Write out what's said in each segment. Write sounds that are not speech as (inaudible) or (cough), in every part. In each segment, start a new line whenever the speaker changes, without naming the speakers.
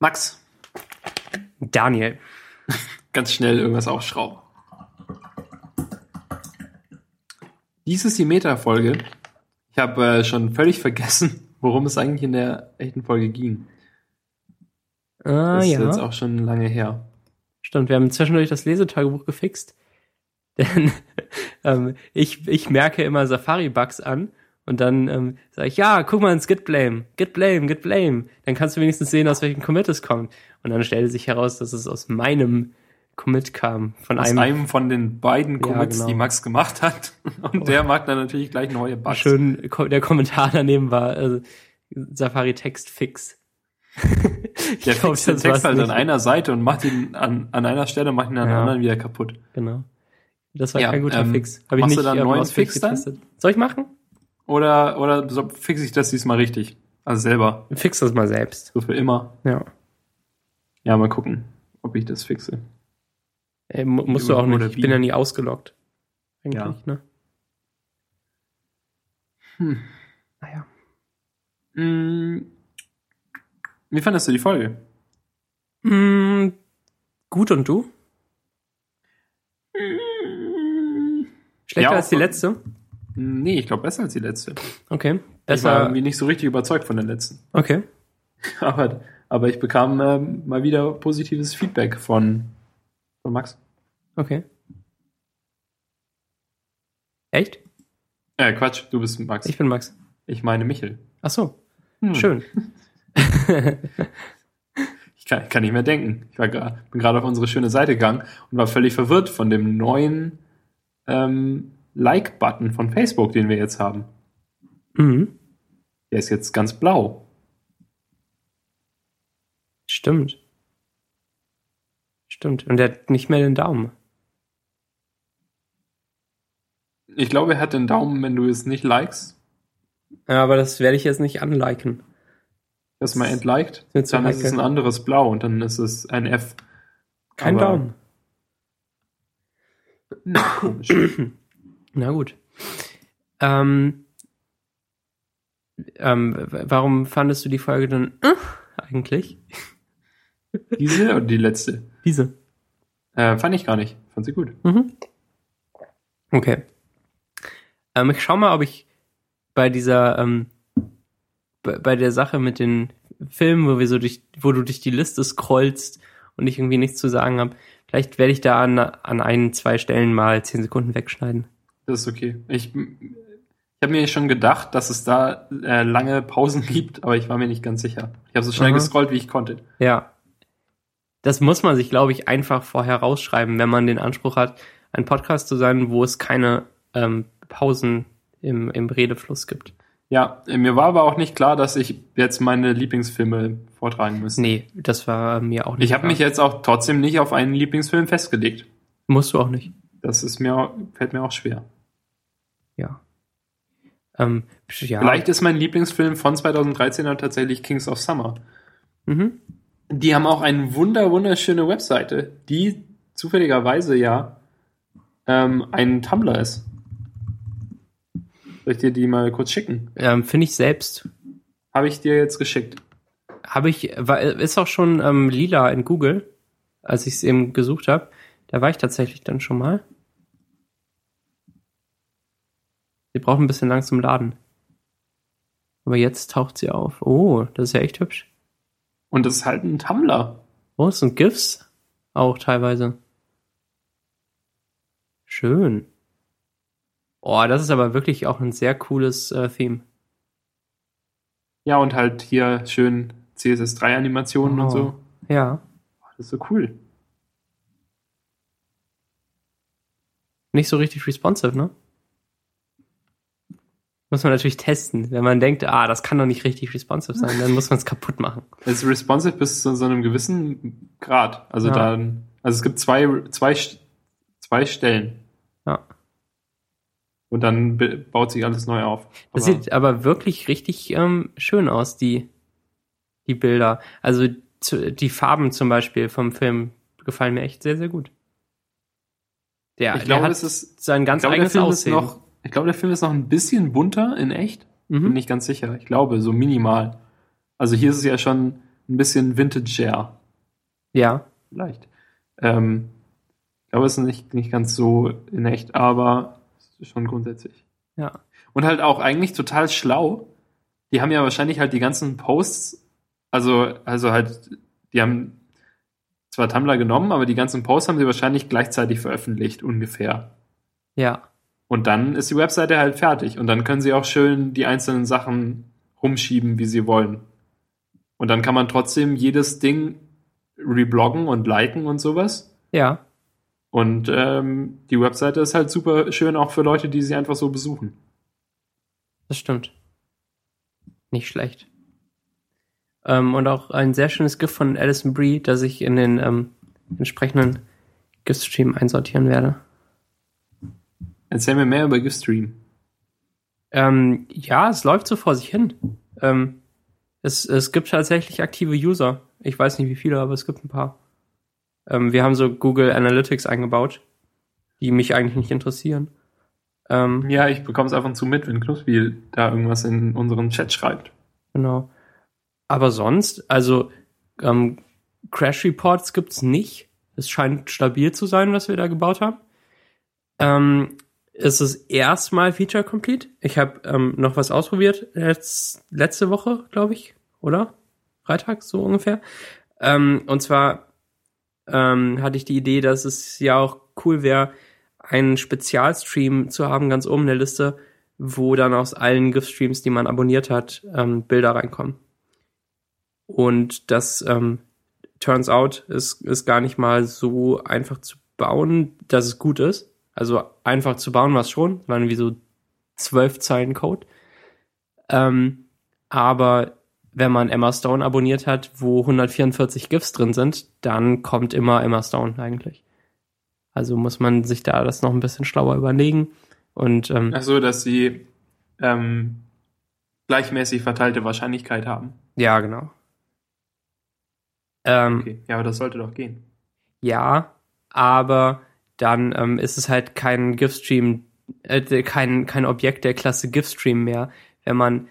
Max,
Daniel. (laughs)
ganz schnell irgendwas aufschrauben. Dies ist die Meta-Folge. Ich habe äh, schon völlig vergessen, (laughs) worum es eigentlich in der echten Folge ging.
Ah,
Das ist
ja.
jetzt auch schon lange her.
Stimmt, wir haben zwischendurch das Lesetagebuch gefixt. (laughs) Denn ähm, ich, ich merke immer Safari-Bugs an und dann ähm, sage ich, ja, guck mal ins Git Blame, Git Blame, Git Blame. Dann kannst du wenigstens sehen, aus welchem Commit es kommt. Und dann stellte sich heraus, dass es aus meinem Commit kam. Von
Aus
einem,
einem von den beiden Commits,
genau.
die Max gemacht hat. (laughs) Und der macht dann natürlich gleich neue Bugs.
schön, der Kommentar daneben war äh, Safari Text Fix. (laughs)
Der
glaub,
fixt den Text halt an
nicht.
einer Seite und macht ihn an, an einer Stelle, macht ihn an der
Ja.
anderen wieder kaputt.
Genau. Das war
Ja,
kein guter
ähm,
Fix. Habe ich nicht
du da einen neuen Fix dann?
Soll ich machen?
Oder, oder fixe ich das diesmal richtig? Also selber.
Fix das mal selbst.
So für immer.
Ja.
Ja, mal gucken, ob ich das fixe.
Ey, mu- musst du auch nicht. Ich bin ja nie ausgeloggt. Eigentlich,
Ja.
ne?
Hm.
Naja.
Mm. Wie fandest du die Folge?
Mm, gut und du? Schlechter
Ja,
als die letzte?
Nee, ich glaube besser als die letzte.
Okay.
Ich war
Besser.
irgendwie nicht so richtig überzeugt von der letzten.
Okay. (laughs)
Aber, aber ich bekam ähm, mal wieder positives Feedback von, von Max.
Okay. Echt?
Äh, Quatsch, du bist Max.
Ich
Ich,
bin Max.
meine Michel.
Ach so.
Hm.
Schön. (laughs) (laughs)
Ich kann, kann nicht mehr denken. Ich war bin gerade auf unsere schöne Seite gegangen und war völlig verwirrt von dem neuen ähm, Like-Button von Facebook, den wir jetzt haben.
mhm.
Der ist jetzt ganz blau.
Stimmt. Stimmt. Und der hat nicht mehr den Daumen.
Ich glaube, er hat den Daumen, wenn du es nicht likest.
Ja, aber das werde ich jetzt nicht anliken.
Das mal entliked,
zu
dann ist es ein anderes Blau und dann ist es ein F.
Kein
Aber-
Daumen. (coughs)
Komisch.
Na gut. Ähm, ähm, warum fandest du die Folge dann äh, eigentlich?
Diese oder die letzte?
Diese.
Äh, fand ich gar nicht. Fand sie gut.
Mhm. Okay. Ähm, ich schau mal, ob ich bei dieser, ähm, bei der Sache mit den Filmen, wo wir so durch, wo du durch die Liste scrollst und ich irgendwie nichts zu sagen habe, vielleicht werde ich da an, an ein, zwei Stellen mal zehn Sekunden wegschneiden.
Das ist okay. Ich, ich habe mir schon gedacht, dass es da äh, lange Pausen (laughs) gibt, aber ich war mir nicht ganz sicher. Ich habe so schnell
Aha.
gescrollt, wie ich konnte.
Ja. Das muss man sich, glaube ich, einfach vorher rausschreiben, wenn man den Anspruch hat, ein Podcast zu sein, wo es keine ähm, Pausen im, im Redefluss gibt.
Ja, äh, mir war aber auch nicht klar, dass ich jetzt meine Lieblingsfilme vortragen müsste.
Nee, das war mir auch nicht.
Ich habe mich jetzt auch trotzdem nicht auf einen Lieblingsfilm festgelegt.
Musst du auch nicht.
Das ist mir fällt mir auch schwer.
Ja. Ähm, ja.
Vielleicht ist mein Lieblingsfilm von 2013 dann tatsächlich Kings of Summer.
Mhm.
Die haben auch eine wunder wunderschöne Webseite, die zufälligerweise ja ähm, ein Tumblr ist. Soll ich dir die mal kurz schicken?
Ähm, Finde ich selbst.
Habe ich dir jetzt geschickt.
Habe ich, war, ist auch schon ähm, lila in Google, als ich es eben gesucht habe. Da war ich tatsächlich dann schon mal. Sie braucht ein bisschen lang zum Laden. Aber jetzt taucht sie auf. Oh, das ist ja echt hübsch.
Und das ist halt ein Tumblr.
Oh, es sind GIFs auch teilweise. Schön. Oh, das ist aber wirklich auch ein sehr cooles äh, Theme.
Ja, und halt hier schön CSS3-Animationen
Oh.
und so.
Ja.
Das ist so cool.
Nicht so richtig responsive, ne? Muss man natürlich testen. Wenn man denkt, ah, das kann doch nicht richtig responsive sein, dann muss man es kaputt machen. (laughs)
Es ist responsive bis zu so einem gewissen Grad. Also
Ja.
dann, also es gibt zwei, zwei, zwei Stellen.
Ja.
Und dann baut sich alles neu auf.
Das
Aber-
sieht aber wirklich richtig ähm, schön aus, die, die Bilder. Also zu, die Farben zum Beispiel vom Film gefallen mir echt sehr, sehr gut. Der,
ich glaube,
der hat
es ist,
sein
ich
ganz
glaube, der
eigenes
Film ist
Aussehen.
noch, ich glaube, der Film ist noch ein bisschen bunter in echt. Bin
mhm.
nicht ganz sicher. Ich glaube, so minimal. Also hier ist es ja schon ein bisschen Vintage-Share.
Ja.
Vielleicht. Ähm, ich glaube, es ist nicht, nicht ganz so in echt, aber schon grundsätzlich.
Ja.
Und halt auch eigentlich total schlau. Die haben ja wahrscheinlich halt die ganzen Posts, also, also halt, die haben zwar Tumblr genommen, aber die ganzen Posts haben sie wahrscheinlich gleichzeitig veröffentlicht, ungefähr.
Ja.
Und dann ist die Webseite halt fertig. Und dann können sie auch schön die einzelnen Sachen rumschieben, wie sie wollen. Und dann kann man trotzdem jedes Ding rebloggen und liken und sowas.
Ja.
Und ähm, die Webseite ist halt super schön auch für Leute, die sie einfach so besuchen.
Das stimmt. Nicht schlecht. Ähm, und auch ein sehr schönes GIF von Alison Brie, das ich in den ähm, entsprechenden GIF-Stream einsortieren werde.
Erzähl mir mehr über GIF-Stream.
Ähm, ja, es läuft so vor sich hin. Ähm, es, es gibt tatsächlich aktive User. Ich weiß nicht wie viele, aber es gibt ein paar. Ähm, wir haben so Google Analytics eingebaut, die mich eigentlich nicht interessieren. Ähm,
Ja, ich bekomme es ab und zu mit, wenn Knuspel da irgendwas in unseren Chat schreibt.
Genau. Aber sonst, also ähm, Crash Reports gibt's nicht. Es scheint stabil zu sein, was wir da gebaut haben. Ähm, es ist erstmal Feature Complete. Ich habe ähm, noch was ausprobiert letz, letzte Woche, glaube ich, oder? Freitag, so ungefähr. Ähm, und zwar ähm, hatte ich die Idee, dass es ja auch cool wäre, einen Spezialstream zu haben, ganz oben in der Liste, wo dann aus allen GIF-Streams, die man abonniert hat, ähm, Bilder reinkommen. Und das ähm, turns out ist, ist gar nicht mal so einfach zu bauen, dass es gut ist. Also einfach zu bauen war es schon, waren wie so zwölf Zeilen Code. Ähm, aber wenn man Emma Stone abonniert hat, wo 144 GIFs drin sind, dann kommt immer Emma Stone eigentlich. Also muss man sich da das noch ein bisschen schlauer überlegen. Und ähm,
Ach so, dass sie ähm, gleichmäßig verteilte Wahrscheinlichkeit haben.
ja, genau. Ähm,
Okay, ja, aber das sollte doch gehen.
Ja, aber dann ähm, ist es halt kein GIF-Stream, äh, kein, kein Objekt der Klasse GIF-Stream mehr, wenn man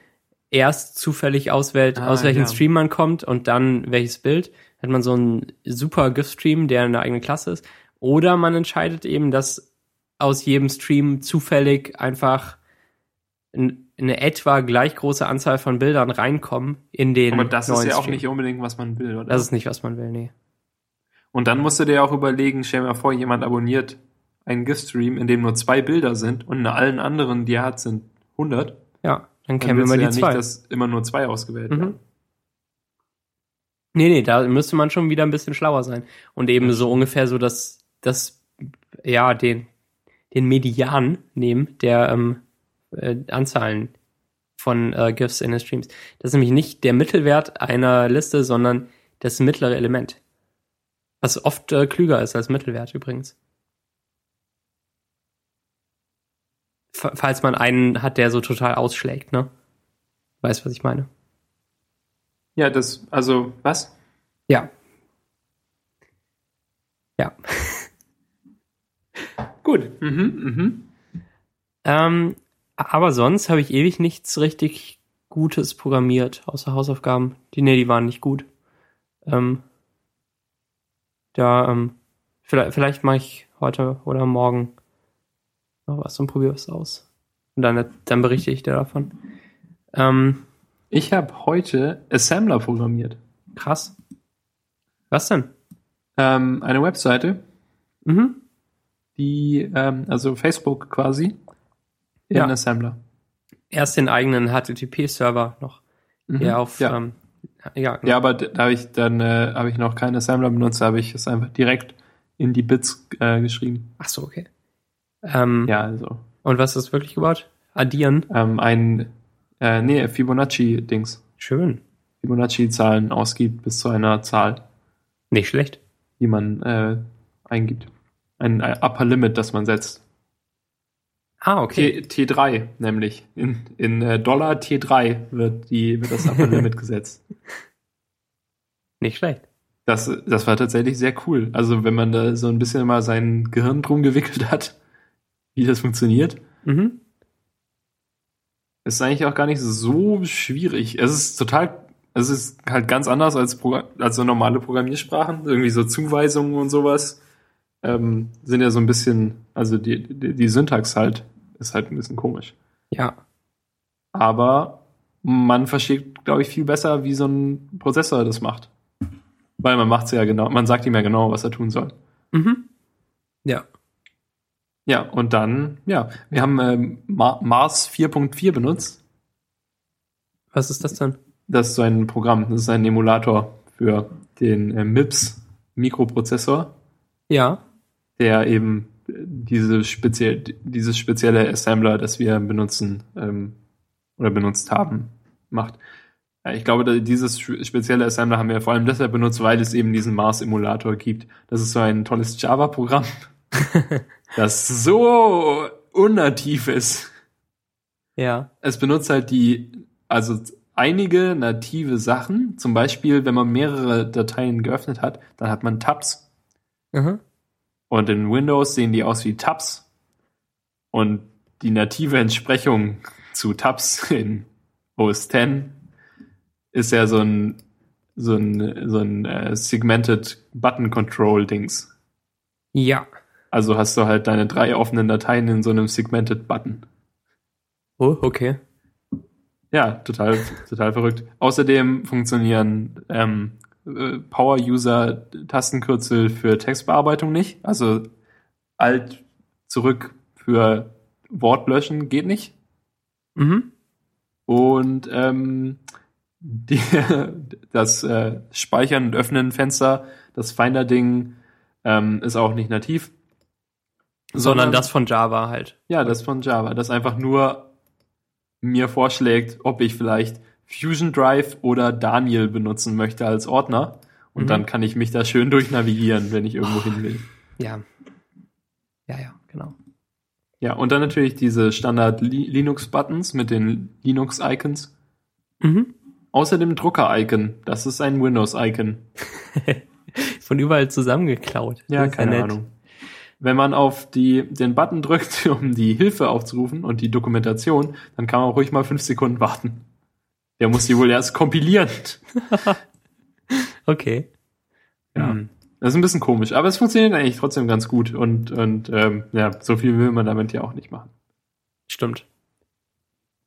erst zufällig auswählt,
Ah,
aus welchem
ja.
Stream man kommt und dann welches Bild, hat man so einen super GIF-Stream, der eine eigene Klasse ist. Oder man entscheidet eben, dass aus jedem Stream zufällig einfach eine etwa gleich große Anzahl von Bildern reinkommen in den
Aber das ist ja auch
Stream.
nicht unbedingt, was man will, oder?
Das ist nicht, was man will, nee.
Und dann musst du dir auch überlegen, stell mal vor, jemand abonniert einen GIF-Stream, in dem nur zwei Bilder sind und in allen anderen, die er hat, sind 100.
Ja, dann kennen wir mal die
ja
zwei.
nicht, dass immer nur zwei ausgewählt
Mhm.
werden.
Nee, nee, da müsste man schon wieder ein bisschen schlauer sein. Und eben so ungefähr so das, das, ja, den, den Median nehmen der ähm, äh, Anzahlen von äh, GIFs in den Streams. Das ist nämlich nicht der Mittelwert einer Liste, sondern das mittlere Element. Was oft äh, klüger ist als Mittelwert übrigens. F falls man einen hat, der so total ausschlägt, ne? Weißt, was ich meine?
Ja, das, also, was?
Ja. Ja. (laughs)
Gut. Mhm, mhm.
Ähm, aber sonst habe ich ewig nichts richtig Gutes programmiert, außer Hausaufgaben. Die, nee, die waren nicht gut. Ähm, da, ähm, vielleicht, vielleicht mache ich heute oder morgen noch was und probiere was aus. Und dann, dann berichte ich dir davon. Ähm,
Ich habe heute Assembler programmiert.
krass. Was denn?
Ähm, eine Webseite,
Mhm.
die, ähm, also Facebook quasi, in
Ja.
Assembler.
Erst den eigenen HTTP-Server noch,
Mhm.
der auf,
ja.
ähm, ja,
ja, aber da habe ich dann äh, habe ich noch keinen Assembler benutzt, da habe ich es einfach direkt in die Bits äh, geschrieben.
ach so, okay. Ähm,
Ja, also
Und was ist wirklich gebaut? Addieren.
ähm, ein äh, nee, Fibonacci-Dings.
Schön.
Fibonacci-Zahlen ausgibt bis zu einer Zahl,
Nicht schlecht.
die man äh, eingibt. Ein Upper Limit, das man setzt.
Ah, okay.
T, T3 nämlich. In, in äh, Dollar T3 wird, die, wird das Upper Limit (laughs) gesetzt.
Nicht schlecht.
Das, das war tatsächlich sehr cool. Also wenn man da so ein bisschen mal sein Gehirn drum gewickelt hat, wie das funktioniert,
Mhm.
ist eigentlich auch gar nicht so schwierig. Es ist total, Es ist halt ganz anders als, als so normale Programmiersprachen. Irgendwie so Zuweisungen und sowas ähm, sind ja so ein bisschen, also die, die, die Syntax halt ist halt ein bisschen komisch.
Ja.
Aber man versteht, glaube ich, viel besser, wie so ein Prozessor das macht. Weil man macht es ja genau, man sagt ihm ja genau, was er tun soll.
Mhm. Ja.
Ja, und dann, ja, wir haben ähm, Ma Mars 4.4 benutzt.
Was ist das dann?
Das ist so ein Programm, das ist ein Emulator für den äh, MIPS Mikroprozessor,
Ja.
Der eben diese speziell, dieses spezielle Assembler, das wir benutzen ähm, oder benutzt haben, macht. Ja, Ich glaube, dieses spe- spezielle Assembler haben wir vor allem deshalb benutzt, weil es eben diesen Mars-Emulator gibt. Das ist so ein tolles Java-Programm, (laughs) das so unnativ ist.
Ja.
Es benutzt halt die, also einige native Sachen. Zum Beispiel, wenn man mehrere Dateien geöffnet hat, dann hat man Tabs.
Mhm.
Und in Windows sehen die aus wie Tabs. Und die native Entsprechung zu Tabs in OS X ist ja so ein, so ein, so ein äh, Segmented Button Control Dings.
Ja.
Also hast du halt deine drei offenen Dateien in so einem Segmented Button.
Oh, okay.
Ja, total, total verrückt. Außerdem funktionieren ähm, äh, Power-User-Tastenkürzel für Textbearbeitung nicht. Also Alt zurück für Wortlöschen geht nicht.
Mhm.
Und ähm, (laughs) die, das äh, Speichern und Öffnen Fenster, das Finder-Ding, ähm, ist auch nicht nativ.
Sondern das von Java halt.
Ja, das von Java, das einfach nur mir vorschlägt, ob ich vielleicht Fusion Drive oder Daniel benutzen möchte als Ordner. Und
Mhm.
dann kann ich mich da schön durchnavigieren, wenn ich irgendwo hin will.
Ja. Ja, ja, genau.
Ja, und dann natürlich diese Standard Li Linux-Buttons mit den Linux-Icons.
Mhm.
Außer dem Drucker-Icon. Das ist ein Windows-Icon. (laughs)
Von überall zusammengeklaut.
Ja, keine
nett.
Ahnung. Wenn man auf die, den Button drückt, (laughs) um die Hilfe aufzurufen und die Dokumentation, dann kann man auch ruhig mal fünf Sekunden warten. Der muss die wohl erst kompilieren. (laughs)
Okay.
Ja.
Hm.
Das ist ein bisschen komisch, aber es funktioniert eigentlich trotzdem ganz gut und, und ähm, ja, so viel will man damit ja auch nicht machen.
Stimmt.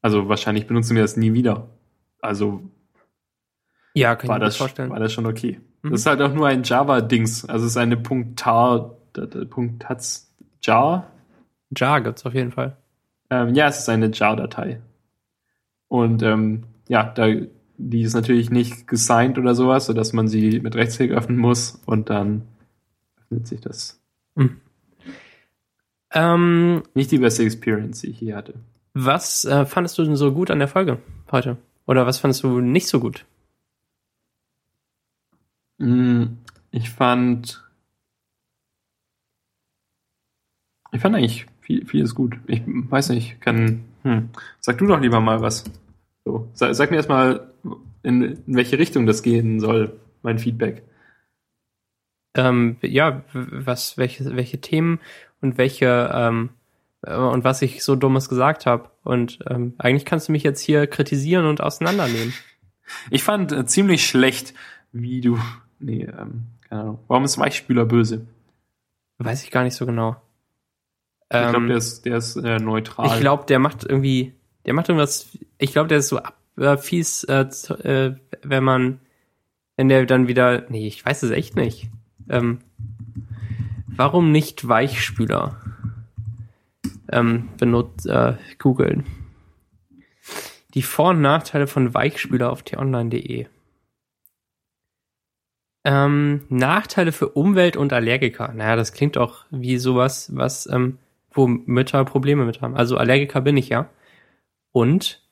Also wahrscheinlich benutzen wir das nie wieder. Also
Ja, kann
war
ich mir
das,
vorstellen.
war das schon okay.
Mhm.
Das ist halt auch nur ein Java-Dings. Also es ist eine .tar, .taz jar.
Jar gibt's auf jeden Fall.
Ähm, ja, es ist eine jar-Datei. Und ähm, ja, da, die ist natürlich nicht gesigned oder sowas, sodass man sie mit Rechtsklick öffnen muss und dann öffnet sich das.
Ähm,
Nicht die beste Experience, die ich hier hatte.
was äh, fandest du denn so gut an der Folge heute? Oder was fandest du nicht so gut?
Mm, Ich fand. Ich fand eigentlich viel, vieles gut. Ich weiß nicht, kann. Hm. Sag du doch lieber mal was. So, sag, sag mir erstmal, in, in welche Richtung das gehen soll, mein Feedback.
Ähm, ja, was, welche, welche Themen und welche ähm, äh, und was ich so dummes gesagt habe. Und ähm, eigentlich kannst du mich jetzt hier kritisieren und auseinandernehmen.
Ich fand äh, ziemlich schlecht, wie du. (laughs) Nee, ähm, keine Ahnung. Warum ist Weichspüler böse?
Weiß ich gar nicht so genau.
Ich glaube,
Ähm,
der ist, der ist äh, neutral.
Ich glaube, der macht irgendwie, der macht irgendwas, ich glaube, der ist so ab, äh, fies, äh, äh, wenn man, wenn der dann wieder, nee, ich weiß es echt nicht. Ähm, warum nicht Weichspüler? Ähm, benutzt, äh, googeln. Die Vor- und Nachteile von Weichspüler auf t-online.de. Ähm, Nachteile für Umwelt und Allergiker. Naja, das klingt auch wie sowas, was, ähm, wo Mütter Probleme mit haben. Also Allergiker bin ich ja. Und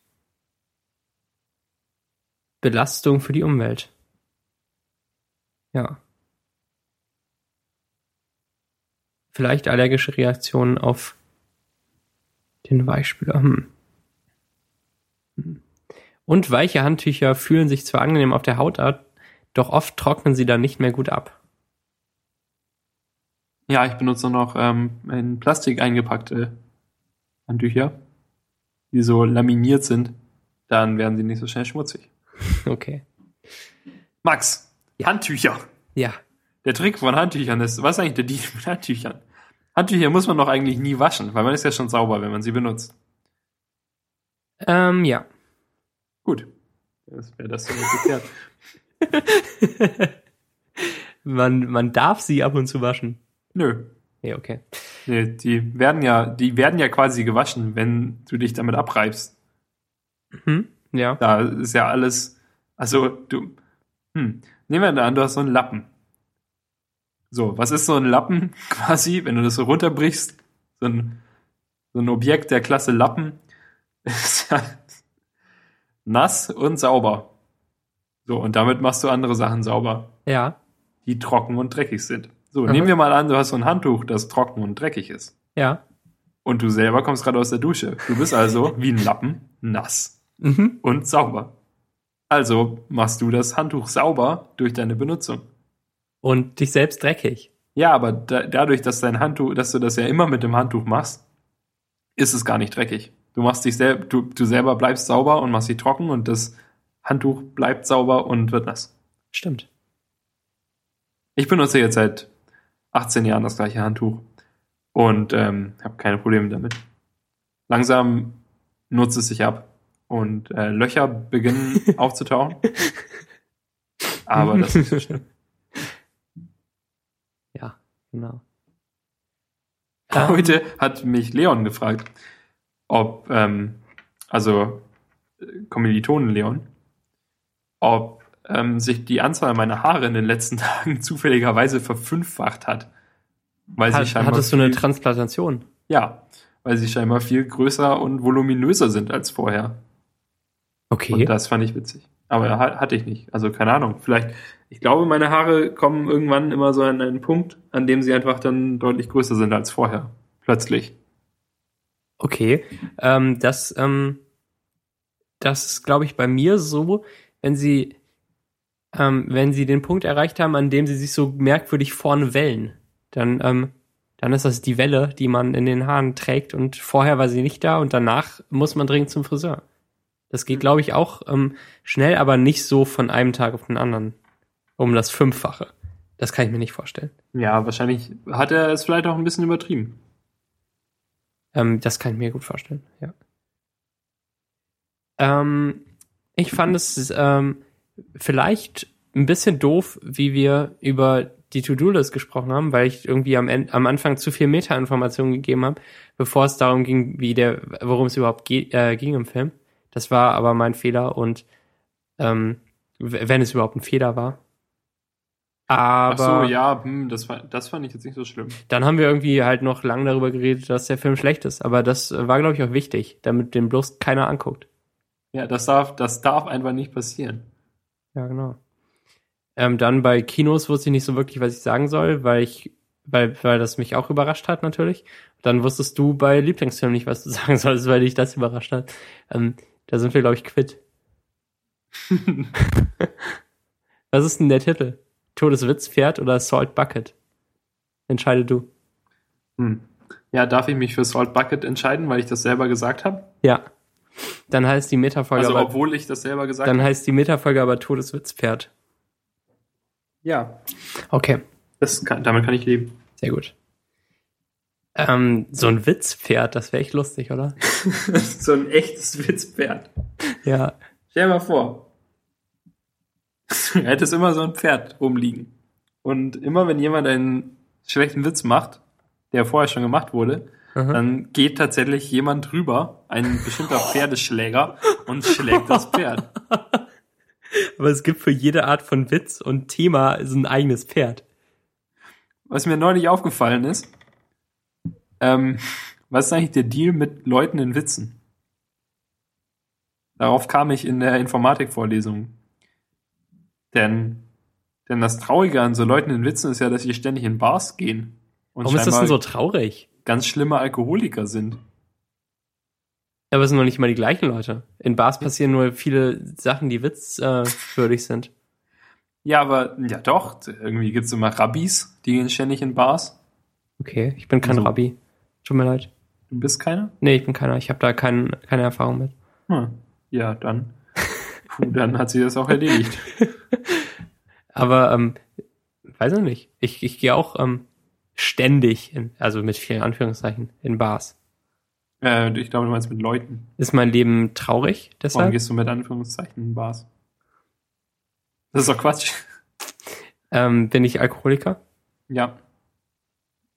Belastung für die Umwelt. Ja. Vielleicht allergische Reaktionen auf den Weichspüler. Hm. Und weiche Handtücher fühlen sich zwar angenehm auf der Haut ab, doch oft trocknen sie dann nicht mehr gut ab.
ja, ich benutze noch ähm, in Plastik eingepackte Handtücher, die so laminiert sind. Dann werden sie nicht so schnell schmutzig. (laughs)
Okay.
Max, Handtücher.
Ja.
Der Trick von Handtüchern ist, was ist eigentlich der Deal mit Handtüchern? Handtücher muss man doch eigentlich nie waschen, weil man ist ja schon sauber, wenn man sie benutzt.
Ähm, ja.
Gut. Das wäre das so geklärt. (laughs)
Man, man darf sie ab und zu waschen.
Nö.
Nee, okay.
Nee, die werden ja, die werden ja quasi gewaschen, wenn du dich damit abreibst.
Hm? Ja.
Da ist ja alles, also du, hm, nehmen wir an, du hast so einen Lappen. So, was ist so ein Lappen (laughs) quasi, wenn du das so runterbrichst? So ein, so ein Objekt der Klasse Lappen (laughs) ist ja nass und sauber. So, und damit machst du andere Sachen sauber,
Ja.
die trocken und dreckig sind. So,
Aha.
nehmen wir mal an, du hast so ein Handtuch, das trocken und dreckig ist.
Ja.
Und du selber kommst gerade aus der Dusche. Du bist also (laughs) wie ein Lappen, nass
Mhm.
und sauber. Also machst du das Handtuch sauber durch deine Benutzung.
Und dich selbst dreckig.
Ja, aber da, dadurch, dass dein Handtuch, dass du das ja immer mit dem Handtuch machst, ist es gar nicht dreckig. Du machst dich selber, du, du selber bleibst sauber und machst dich trocken und das Handtuch bleibt sauber und wird nass.
Stimmt.
Ich benutze jetzt seit 18 Jahren das gleiche Handtuch und ähm, habe keine Probleme damit. Langsam nutzt es sich ab und äh, Löcher beginnen (laughs) aufzutauchen. Aber das ist nicht so schlimm. (laughs)
Ja, genau. Ähm,
Heute hat mich Leon gefragt, ob, ähm, also äh, Kommilitonen Leon, ob ähm, sich die Anzahl meiner Haare in den letzten (laughs) Tagen zufälligerweise verfünffacht hat. Weil sie
Hat,
scheinbar
hattest du eine Transplantation?
Ja, weil sie scheinbar viel größer und voluminöser sind als vorher.
Okay.
Und das fand ich witzig. Aber ha- hatte ich nicht. Also keine Ahnung. Vielleicht, ich glaube, meine Haare kommen irgendwann immer so an einen Punkt, an dem sie einfach dann deutlich größer sind als vorher. Plötzlich.
Okay, ähm, das, ähm, das ist, glaube ich, bei mir so, wenn sie, ähm, wenn sie den Punkt erreicht haben, an dem sie sich so merkwürdig vorne wellen, dann, ähm, dann ist das die Welle, die man in den Haaren trägt und vorher war sie nicht da und danach muss man dringend zum Friseur. Das geht, glaube ich, auch ähm, schnell, aber nicht so von einem Tag auf den anderen. Um das Fünffache. Das kann ich mir nicht vorstellen.
Ja, wahrscheinlich hat er es vielleicht auch ein bisschen übertrieben.
Ähm, das kann ich mir gut vorstellen, ja. Ähm, ich fand es ähm, vielleicht ein bisschen doof, wie wir über die To-Do-List gesprochen haben, weil ich irgendwie am, End, am Anfang zu viel Meta-Informationen gegeben habe, bevor es darum ging, wie der, worum es überhaupt ge äh, ging im Film. Das war aber mein Fehler und ähm, wenn es überhaupt ein Fehler war. Aber
Ach so, ja, hm, das, war, das fand ich jetzt nicht so schlimm.
dann haben wir irgendwie halt noch lange darüber geredet, dass der Film schlecht ist. Aber das war, glaube ich, auch wichtig, damit den bloß keiner anguckt.
Ja, das darf, das darf einfach nicht passieren.
Ja, genau. Ähm, dann bei Kinos wusste ich nicht so wirklich, was ich sagen soll, weil ich, weil, weil das mich auch überrascht hat, natürlich. Dann wusstest du bei Lieblingsfilm nicht, was du (laughs) sagen sollst, weil dich das überrascht hat. Ähm, da sind wir, glaube ich, quitt. (laughs) was ist denn der Titel? Todeswitzpferd oder Salt Bucket? Entscheide du.
Hm. Ja, darf ich mich für Salt Bucket entscheiden, weil ich das selber gesagt habe?
Ja. Dann heißt die Metafolge
Also,
aber,
obwohl ich das selber gesagt
dann heißt die Metafolge aber Todeswitzpferd.
Ja,
Okay.
das kann, damit kann ich leben.
Sehr gut. Ähm, so ein Witzpferd, das wäre echt lustig, oder? (laughs)
so ein echtes Witzpferd.
Ja.
Stell dir mal vor. Du hättest immer so ein Pferd rumliegen. Und immer wenn jemand einen schlechten Witz macht, der vorher schon gemacht wurde,
Aha.
dann geht tatsächlich jemand drüber, ein bestimmter Pferdeschläger, und schlägt das Pferd.
Aber es gibt für jede Art von Witz und Thema so ein eigenes Pferd.
Was mir neulich aufgefallen ist, ähm, was ist eigentlich der Deal mit Leuten in Witzen? Darauf kam ich in der Informatikvorlesung. Denn, denn das Traurige an so Leuten in Witzen ist ja, dass sie ständig in Bars gehen. Und
Warum ist das denn so traurig?
Ganz schlimme Alkoholiker sind.
Aber es sind noch nicht mal die gleichen Leute. In Bars passieren nur viele Sachen, die witzwürdig sind.
Ja, aber ja doch, irgendwie gibt's immer Rabbis, die gehen ständig in Bars.
Okay, ich bin kein
Also-
Rabbi. Tut mir leid.
Du bist keiner?
Nee, ich bin keiner. Ich habe da kein, keine Erfahrung mit.
Hm. Ja, dann. Puh, dann hat sie das auch erledigt. (laughs)
Aber ähm, weiß ich nicht. Ich, ich gehe auch ähm, ständig, in, also mit vielen Anführungszeichen, in Bars.
Äh, ich glaube, du meinst mit Leuten.
Ist mein Leben traurig
Warum
deshalb?
gehst du mit Anführungszeichen in Bars? Das ist doch Quatsch.
Ähm, bin ich Alkoholiker?
Ja.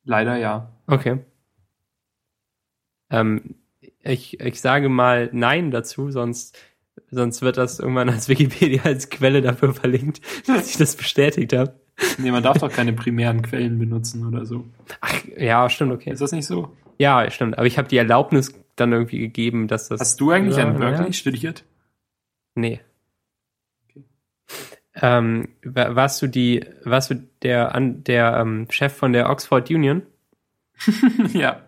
Leider ja.
Okay. Ähm, ich, ich sage mal Nein dazu, sonst, sonst wird das irgendwann als Wikipedia als Quelle dafür verlinkt, (laughs) dass ich das bestätigt habe.
Nee, man darf doch keine primären Quellen benutzen oder so.
Ach, ja, stimmt, okay.
Ist das nicht so?
Ja, stimmt. Aber ich habe die Erlaubnis dann irgendwie gegeben, dass das.
Hast du eigentlich
ja,
an Berkeley
Ja.
studiert?
Nee.
Okay.
Ähm, wa- warst du die, warst du der, an, der ähm, Chef von der Oxford Union? (laughs)
ja.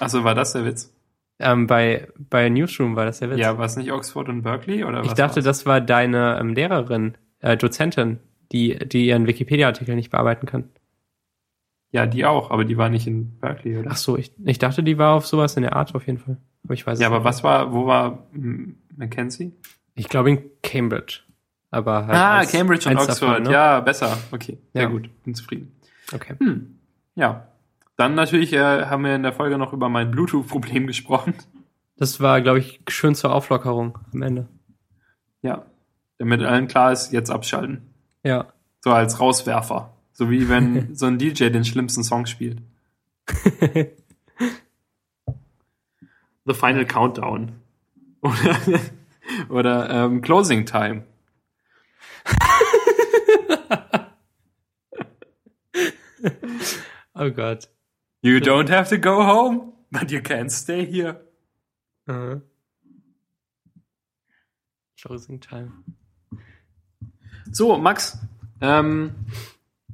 Also war das der Witz?
Ähm, bei, bei Newsroom war das der Witz.
Ja, war es nicht Oxford und Berkeley oder
ich
was
dachte,
war's?
das war deine ähm, Lehrerin, äh, Dozentin, die, die ihren Wikipedia-Artikel nicht bearbeiten kann.
Ja, die auch, aber die war nicht in Berkeley, oder?
Ach so, ich, ich dachte, die war auf sowas in der Art auf jeden Fall. Aber ich weiß
ja, aber
nicht.
was war, wo war hm, Mackenzie?
Ich glaube in Cambridge. Aber halt
ah,
als-
Cambridge und Oxford.
davon, ne?
Ja, besser. Okay, sehr
Ja.
gut. Bin zufrieden.
Okay.
Hm. Ja. Dann natürlich äh, haben wir in der Folge noch über mein Bluetooth-Problem (laughs) gesprochen.
Das war, glaube ich, schön zur Auflockerung am Ende.
Ja. Damit allen klar ist, jetzt abschalten.
Ja.
So als Rauswerfer. So wie wenn (laughs) so ein DJ den schlimmsten Song spielt. (laughs) The Final Countdown. Oder, (laughs) oder ähm, Closing Time.
oh Gott.
You don't have to go home, but you can stay here.
Mhm. Closing Time.
So, Max, ähm,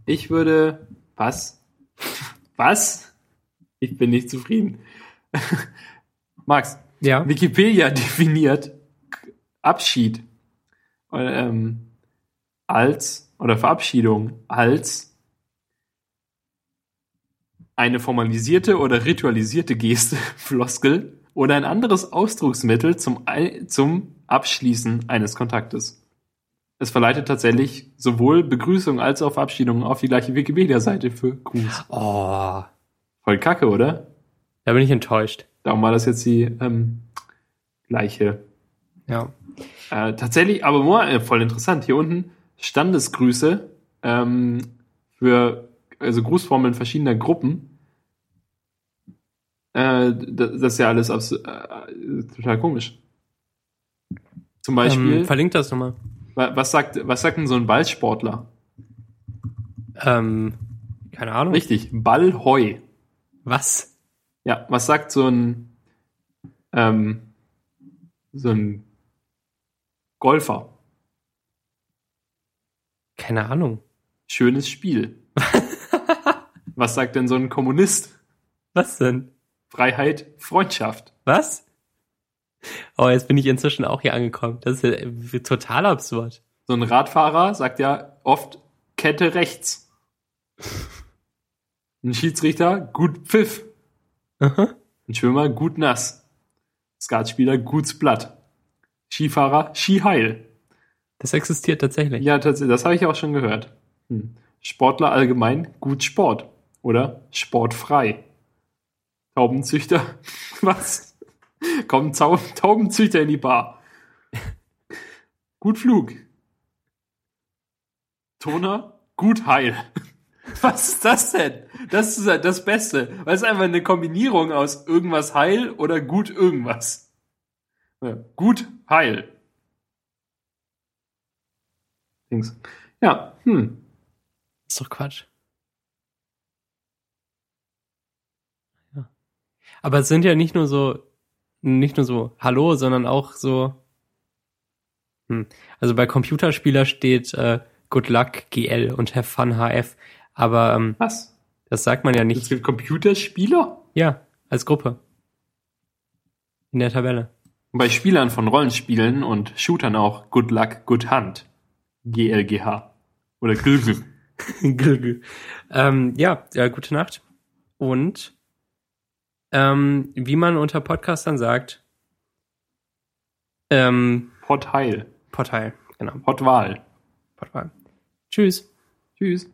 ich würde. Was? (laughs) Was? Ich bin nicht zufrieden. (laughs) Max,
Ja.
Wikipedia (laughs) definiert Abschied ähm, als oder Verabschiedung als eine formalisierte oder ritualisierte Geste, Floskel oder ein anderes Ausdrucksmittel zum, zum Abschließen eines Kontaktes. Es verleitet tatsächlich sowohl Begrüßung als auch Verabschiedung auf die gleiche Wikipedia-Seite für Gruß.
Oh.
Voll kacke, oder?
Da bin ich enttäuscht.
Darum war das jetzt die ähm, gleiche
Ja.
Äh, tatsächlich, aber äh, voll interessant. Hier unten Standesgrüße ähm, für also Grußformeln verschiedener Gruppen. Äh, das, das ist ja alles äh, total komisch. Zum Beispiel,
Ähm, verlinkt das nochmal.
Wa- was sagt was sagt denn so ein Ballsportler?
Ähm, keine Ahnung.
Richtig, Ballheu.
Was?
Ja, was sagt so ein ähm, so ein Golfer?
Keine Ahnung.
Schönes Spiel. (laughs) was sagt denn so ein Kommunist?
Was denn?
Freiheit, Freundschaft.
Was? Oh, jetzt bin ich inzwischen auch hier angekommen. Das ist ja äh, total absurd.
So ein Radfahrer sagt ja oft Kette rechts. Ein Schiedsrichter, gut Pfiff.
Aha.
Ein Schwimmer, gut nass. Skatspieler, guts Blatt. Skifahrer, Skiheil.
Das existiert tatsächlich.
Ja, tatsächlich, das habe ich auch schon gehört. Hm. Sportler allgemein, gut Sport. Oder sportfrei. Taubenzüchter, (laughs) was? (laughs) Kommen Taubenzüchter in die Bar. Gut Flug. Toner, gut heil. (laughs) Was ist das denn? Das ist das Beste. Weil es ist einfach eine Kombinierung aus irgendwas heil oder gut irgendwas. Ja, gut heil. Dings. Ja, hm.
ist doch Quatsch. Ja. Aber es sind ja nicht nur so, nicht nur so Hallo, sondern auch so. Hm. Also bei Computerspieler steht äh, Good Luck GL und Have Fun HF. Aber ähm,
Was?
das sagt man ja
Es
nicht.
gibt Computerspieler?
Ja, als Gruppe. In der Tabelle.
Und bei Spielern von Rollenspielen und Shootern auch Good Luck, Good Hunt. GLGH. Oder GLG. (laughs)
ähm, ja, ja, gute Nacht. Und ähm, wie man unter Podcastern sagt, ähm. Portal, genau,
Potwahl.
Portal. Tschüss.
Tschüss.